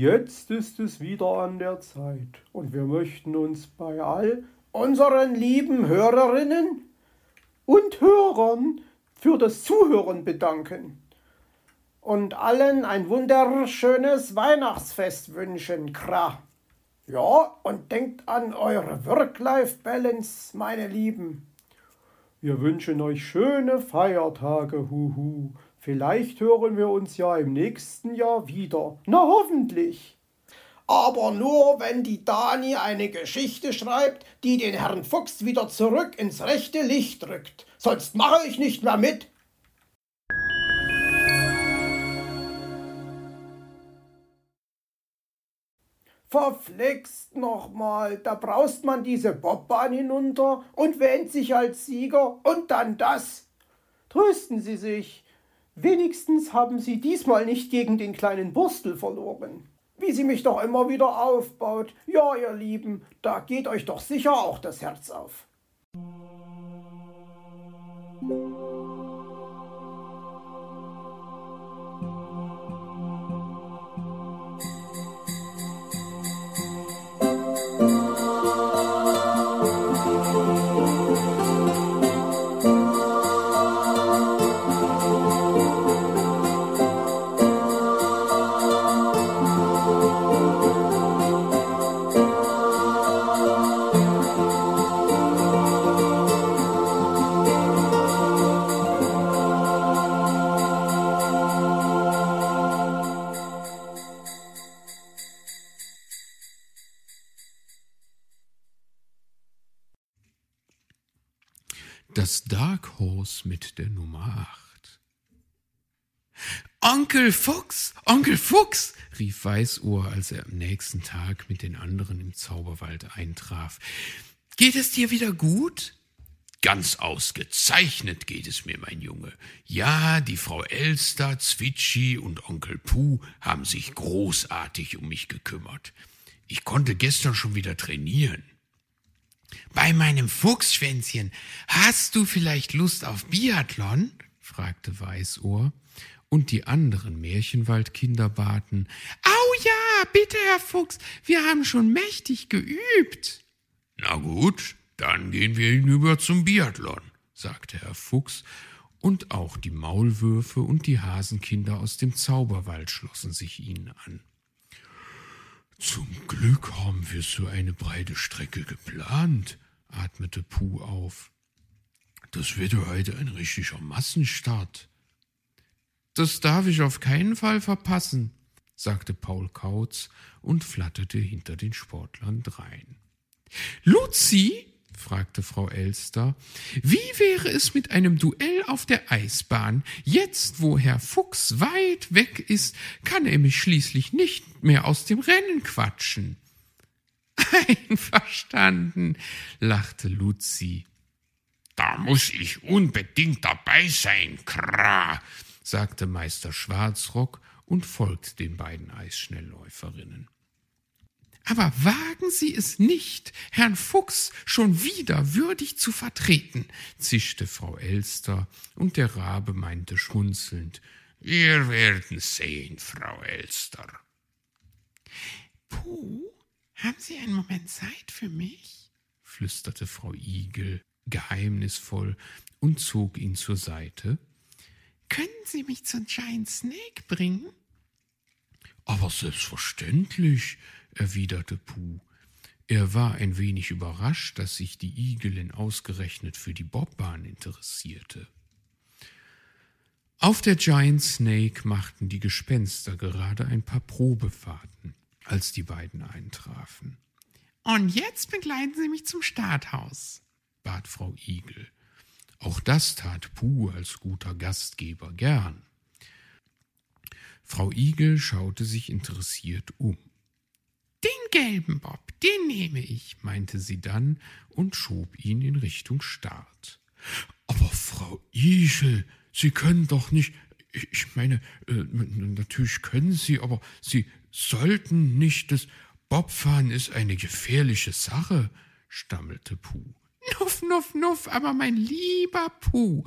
Jetzt ist es wieder an der Zeit und wir möchten uns bei all unseren lieben Hörerinnen und Hörern für das Zuhören bedanken und allen ein wunderschönes Weihnachtsfest wünschen, Kra. Ja, und denkt an eure Work-Life-Balance, meine Lieben. Wir wünschen euch schöne Feiertage, huhu. Vielleicht hören wir uns ja im nächsten Jahr wieder. Na hoffentlich. Aber nur, wenn die Dani eine Geschichte schreibt, die den Herrn Fuchs wieder zurück ins rechte Licht rückt. Sonst mache ich nicht mehr mit. Verflixt nochmal, da braust man diese Bobbahn hinunter und wähnt sich als Sieger und dann das. Trösten Sie sich, wenigstens haben Sie diesmal nicht gegen den kleinen Burstel verloren. Wie sie mich doch immer wieder aufbaut. Ja, ihr Lieben, da geht euch doch sicher auch das Herz auf. Das Dark Horse mit der Nummer 8. Onkel Fuchs, Onkel Fuchs, rief Weißohr, als er am nächsten Tag mit den anderen im Zauberwald eintraf. Geht es dir wieder gut? Ganz ausgezeichnet geht es mir, mein Junge. Ja, die Frau Elster, Zwitschi und Onkel Puh haben sich großartig um mich gekümmert. Ich konnte gestern schon wieder trainieren. Bei meinem Fuchsschwänzchen, hast du vielleicht Lust auf Biathlon? fragte Weißohr, und die anderen Märchenwaldkinder baten, Au ja, bitte, Herr Fuchs, wir haben schon mächtig geübt. Na gut, dann gehen wir hinüber zum Biathlon, sagte Herr Fuchs, und auch die Maulwürfe und die Hasenkinder aus dem Zauberwald schlossen sich ihnen an. Zum Glück haben wir so eine breite Strecke geplant, atmete Puh auf. Das wird heute ein richtiger Massenstart. Das darf ich auf keinen Fall verpassen, sagte Paul Kautz und flatterte hinter den Sportlern drein. Luzi, fragte Frau Elster. Wie wäre es mit einem Duell auf der Eisbahn? Jetzt, wo Herr Fuchs weit weg ist, kann er mich schließlich nicht mehr aus dem Rennen quatschen. Einverstanden, lachte Luzi. Da muss ich unbedingt dabei sein, Kra, sagte Meister Schwarzrock und folgte den beiden Eisschnellläuferinnen. Aber wagen Sie es nicht, Herrn Fuchs schon wieder würdig zu vertreten, zischte Frau Elster, und der Rabe meinte schmunzelnd, wir werden sehen, Frau Elster. Puh, haben Sie einen Moment Zeit für mich? flüsterte Frau Igel geheimnisvoll und zog ihn zur Seite. Können Sie mich zu Giant Snake bringen? Aber selbstverständlich, erwiderte Puh. Er war ein wenig überrascht, dass sich die Igelin ausgerechnet für die Bobbahn interessierte. Auf der Giant Snake machten die Gespenster gerade ein paar Probefahrten, als die beiden eintrafen. Und jetzt begleiten Sie mich zum Starthaus, bat Frau Igel. Auch das tat Puh als guter Gastgeber gern. Frau Igel schaute sich interessiert um. Den gelben Bob, den nehme ich, meinte sie dann und schob ihn in Richtung Start. Aber Frau Igel, Sie können doch nicht. Ich meine, äh, natürlich können Sie, aber Sie sollten nicht. Das Bobfahren ist eine gefährliche Sache, stammelte Puh. Nuff, nuff, nuff, aber mein lieber Puh,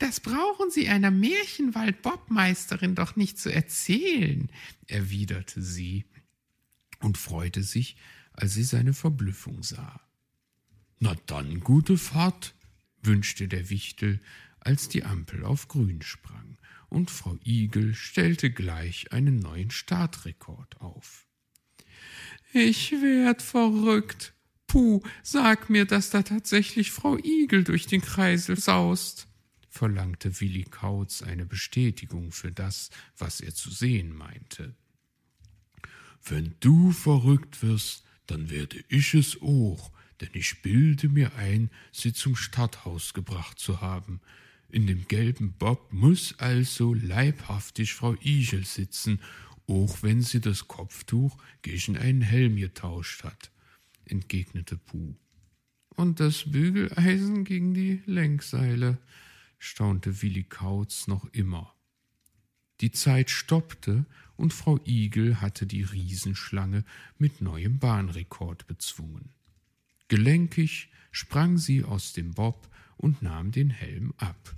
das brauchen Sie einer Märchenwald-Bobmeisterin doch nicht zu erzählen, erwiderte sie und freute sich, als sie seine Verblüffung sah. Na dann, gute Fahrt, wünschte der Wichtel, als die Ampel auf grün sprang, und Frau Igel stellte gleich einen neuen Startrekord auf. Ich werd verrückt. Puh, sag mir, dass da tatsächlich Frau Igel durch den Kreisel saust, verlangte Willi Kautz eine Bestätigung für das, was er zu sehen meinte. Wenn du verrückt wirst, dann werde ich es auch, denn ich bilde mir ein, sie zum Stadthaus gebracht zu haben. In dem gelben Bob muss also leibhaftig Frau Igel sitzen, auch wenn sie das Kopftuch gegen einen Helm getauscht hat, entgegnete Puh. Und das Bügeleisen gegen die Lenkseile, staunte Willi Kautz noch immer. Die Zeit stoppte, und Frau Igel hatte die Riesenschlange mit neuem Bahnrekord bezwungen. Gelenkig sprang sie aus dem Bob und nahm den Helm ab.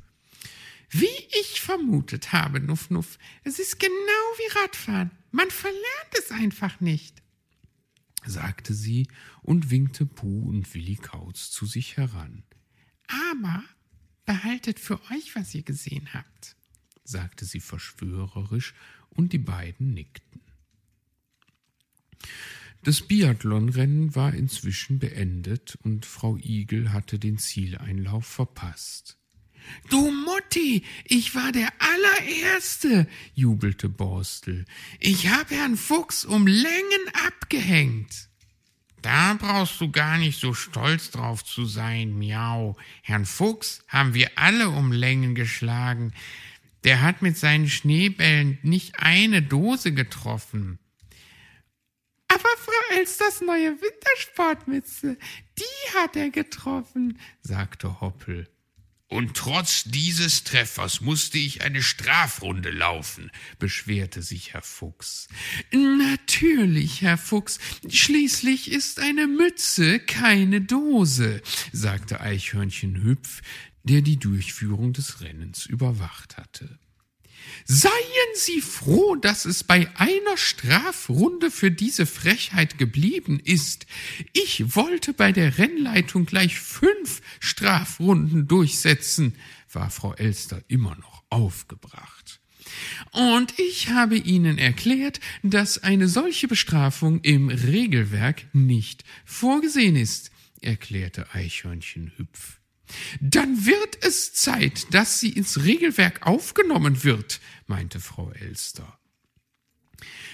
Wie ich vermutet habe, Nuff Nuff, es ist genau wie Radfahren. Man verlernt es einfach nicht, sagte sie und winkte Puh und Willi Kautz zu sich heran. Aber behaltet für euch, was ihr gesehen habt, sagte sie verschwörerisch, und die beiden nickten. Das Biathlonrennen war inzwischen beendet und Frau Igel hatte den Zieleinlauf verpasst. Du Mutti, ich war der allererste, jubelte Borstel. Ich hab Herrn Fuchs um Längen abgehängt. Da brauchst du gar nicht so stolz drauf zu sein, miau. Herrn Fuchs haben wir alle um Längen geschlagen. Der hat mit seinen Schneebällen nicht eine Dose getroffen. Aber Frau Elsters neue Wintersportmütze, die hat er getroffen, sagte Hoppel. Und trotz dieses Treffers musste ich eine Strafrunde laufen, beschwerte sich Herr Fuchs. Natürlich, Herr Fuchs, schließlich ist eine Mütze keine Dose, sagte Eichhörnchen Hüpf, der die Durchführung des Rennens überwacht hatte. Seien Sie froh, dass es bei einer Strafrunde für diese Frechheit geblieben ist. Ich wollte bei der Rennleitung gleich fünf Strafrunden durchsetzen, war Frau Elster immer noch aufgebracht. Und ich habe Ihnen erklärt, dass eine solche Bestrafung im Regelwerk nicht vorgesehen ist, erklärte Eichhörnchen Hüpf. Dann wird es Zeit, dass sie ins Regelwerk aufgenommen wird, meinte Frau Elster.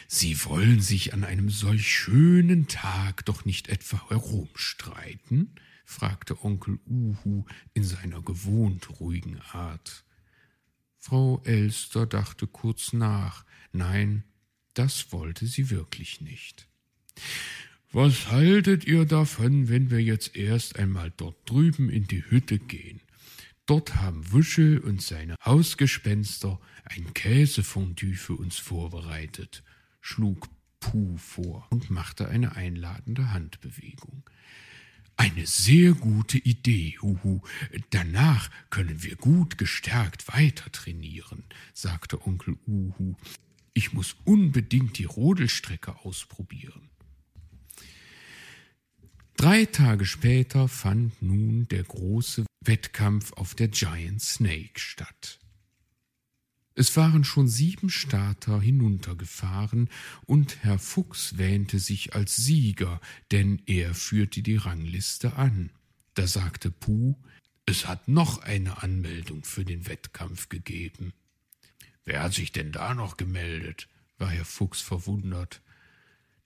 Sie wollen sich an einem solch schönen Tag doch nicht etwa herumstreiten? fragte Onkel Uhu in seiner gewohnt ruhigen Art. Frau Elster dachte kurz nach. Nein, das wollte sie wirklich nicht. Was haltet ihr davon, wenn wir jetzt erst einmal dort drüben in die Hütte gehen? Dort haben Wuschel und seine Hausgespenster ein Käsefondue für uns vorbereitet, schlug Puh vor und machte eine einladende Handbewegung. Eine sehr gute Idee, Huhu. Danach können wir gut gestärkt weiter trainieren, sagte Onkel Uhu. Ich muss unbedingt die Rodelstrecke ausprobieren. Drei Tage später fand nun der große Wettkampf auf der Giant Snake statt. Es waren schon sieben Starter hinuntergefahren, und Herr Fuchs wähnte sich als Sieger, denn er führte die Rangliste an. Da sagte Puh, es hat noch eine Anmeldung für den Wettkampf gegeben. Wer hat sich denn da noch gemeldet? war Herr Fuchs verwundert.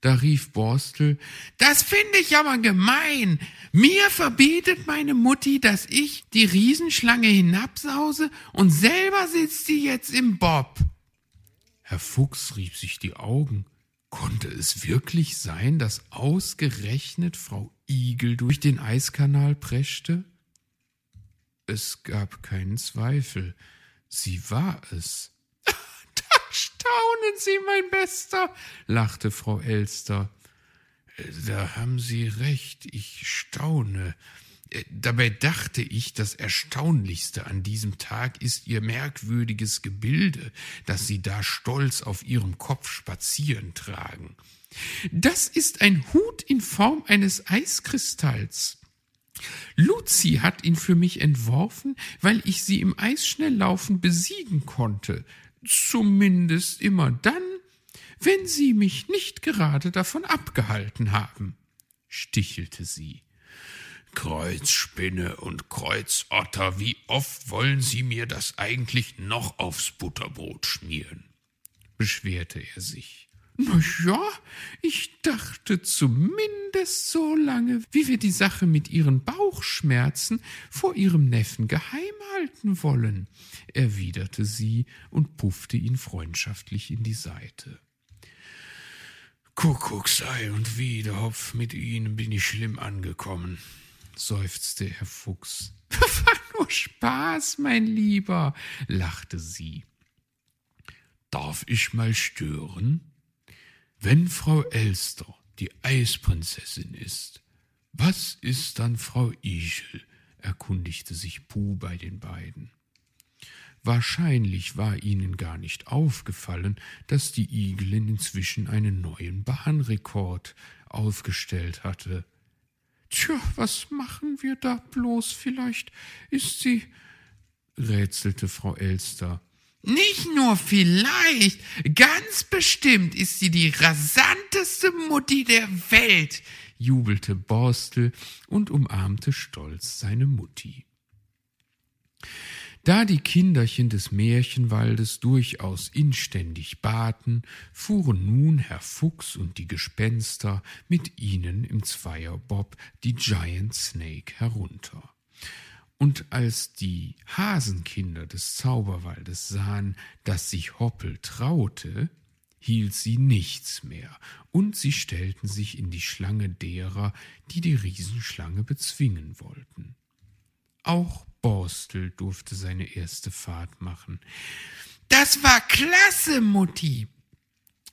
Da rief Borstel, das finde ich aber gemein. Mir verbietet meine Mutti, dass ich die Riesenschlange hinabsause und selber sitzt sie jetzt im Bob. Herr Fuchs rieb sich die Augen. Konnte es wirklich sein, dass ausgerechnet Frau Igel durch den Eiskanal preschte? Es gab keinen Zweifel. Sie war es. Staunen Sie, mein Bester, lachte Frau Elster. Da haben Sie recht, ich staune, Äh, dabei dachte ich, das Erstaunlichste an diesem Tag ist ihr merkwürdiges Gebilde, das sie da stolz auf ihrem Kopf spazieren tragen. Das ist ein Hut in Form eines Eiskristalls. Luzi hat ihn für mich entworfen, weil ich sie im Eisschnelllaufen besiegen konnte. Zumindest immer dann, wenn sie mich nicht gerade davon abgehalten haben, stichelte sie. Kreuzspinne und Kreuzotter, wie oft wollen Sie mir das eigentlich noch aufs Butterbrot schmieren? beschwerte er sich. Na ja, ich dachte zumindest so lange, wie wir die Sache mit Ihren Bauchschmerzen vor Ihrem Neffen geheim halten wollen, erwiderte sie und puffte ihn freundschaftlich in die Seite. Kuckucksei und Wiederhopf, mit Ihnen bin ich schlimm angekommen, seufzte Herr Fuchs. War nur Spaß, mein Lieber, lachte sie. Darf ich mal stören? Wenn Frau Elster die Eisprinzessin ist, was ist dann Frau Igel? erkundigte sich Puh bei den beiden. Wahrscheinlich war ihnen gar nicht aufgefallen, dass die Igelin inzwischen einen neuen Bahnrekord aufgestellt hatte. Tja, was machen wir da bloß? Vielleicht ist sie, rätselte Frau Elster. Nicht nur vielleicht, ganz bestimmt ist sie die rasanteste Mutti der Welt, jubelte Borstel und umarmte stolz seine Mutti. Da die Kinderchen des Märchenwaldes durchaus inständig baten, fuhren nun Herr Fuchs und die Gespenster mit ihnen im Zweierbob die Giant Snake herunter. Und als die Hasenkinder des Zauberwaldes sahen, dass sich Hoppel traute, hielt sie nichts mehr, und sie stellten sich in die Schlange derer, die die Riesenschlange bezwingen wollten. Auch Borstel durfte seine erste Fahrt machen. Das war klasse, Mutti,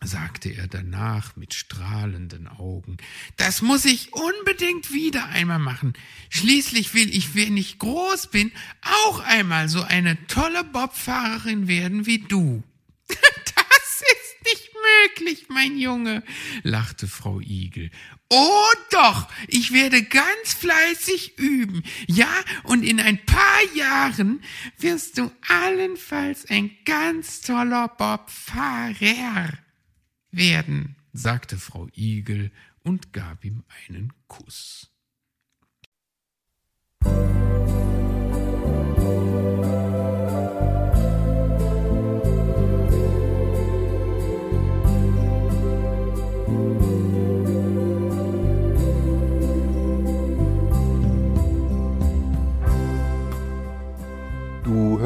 sagte er danach mit strahlenden Augen. Das muss ich unbedingt wieder einmal machen. Schließlich will ich, wenn ich groß bin, auch einmal so eine tolle Bobfahrerin werden wie du. Das ist nicht möglich, mein Junge, lachte Frau Igel. Oh doch, ich werde ganz fleißig üben. Ja, und in ein paar Jahren wirst du allenfalls ein ganz toller Bobfahrer werden, sagte Frau Igel und gab ihm einen Kuss.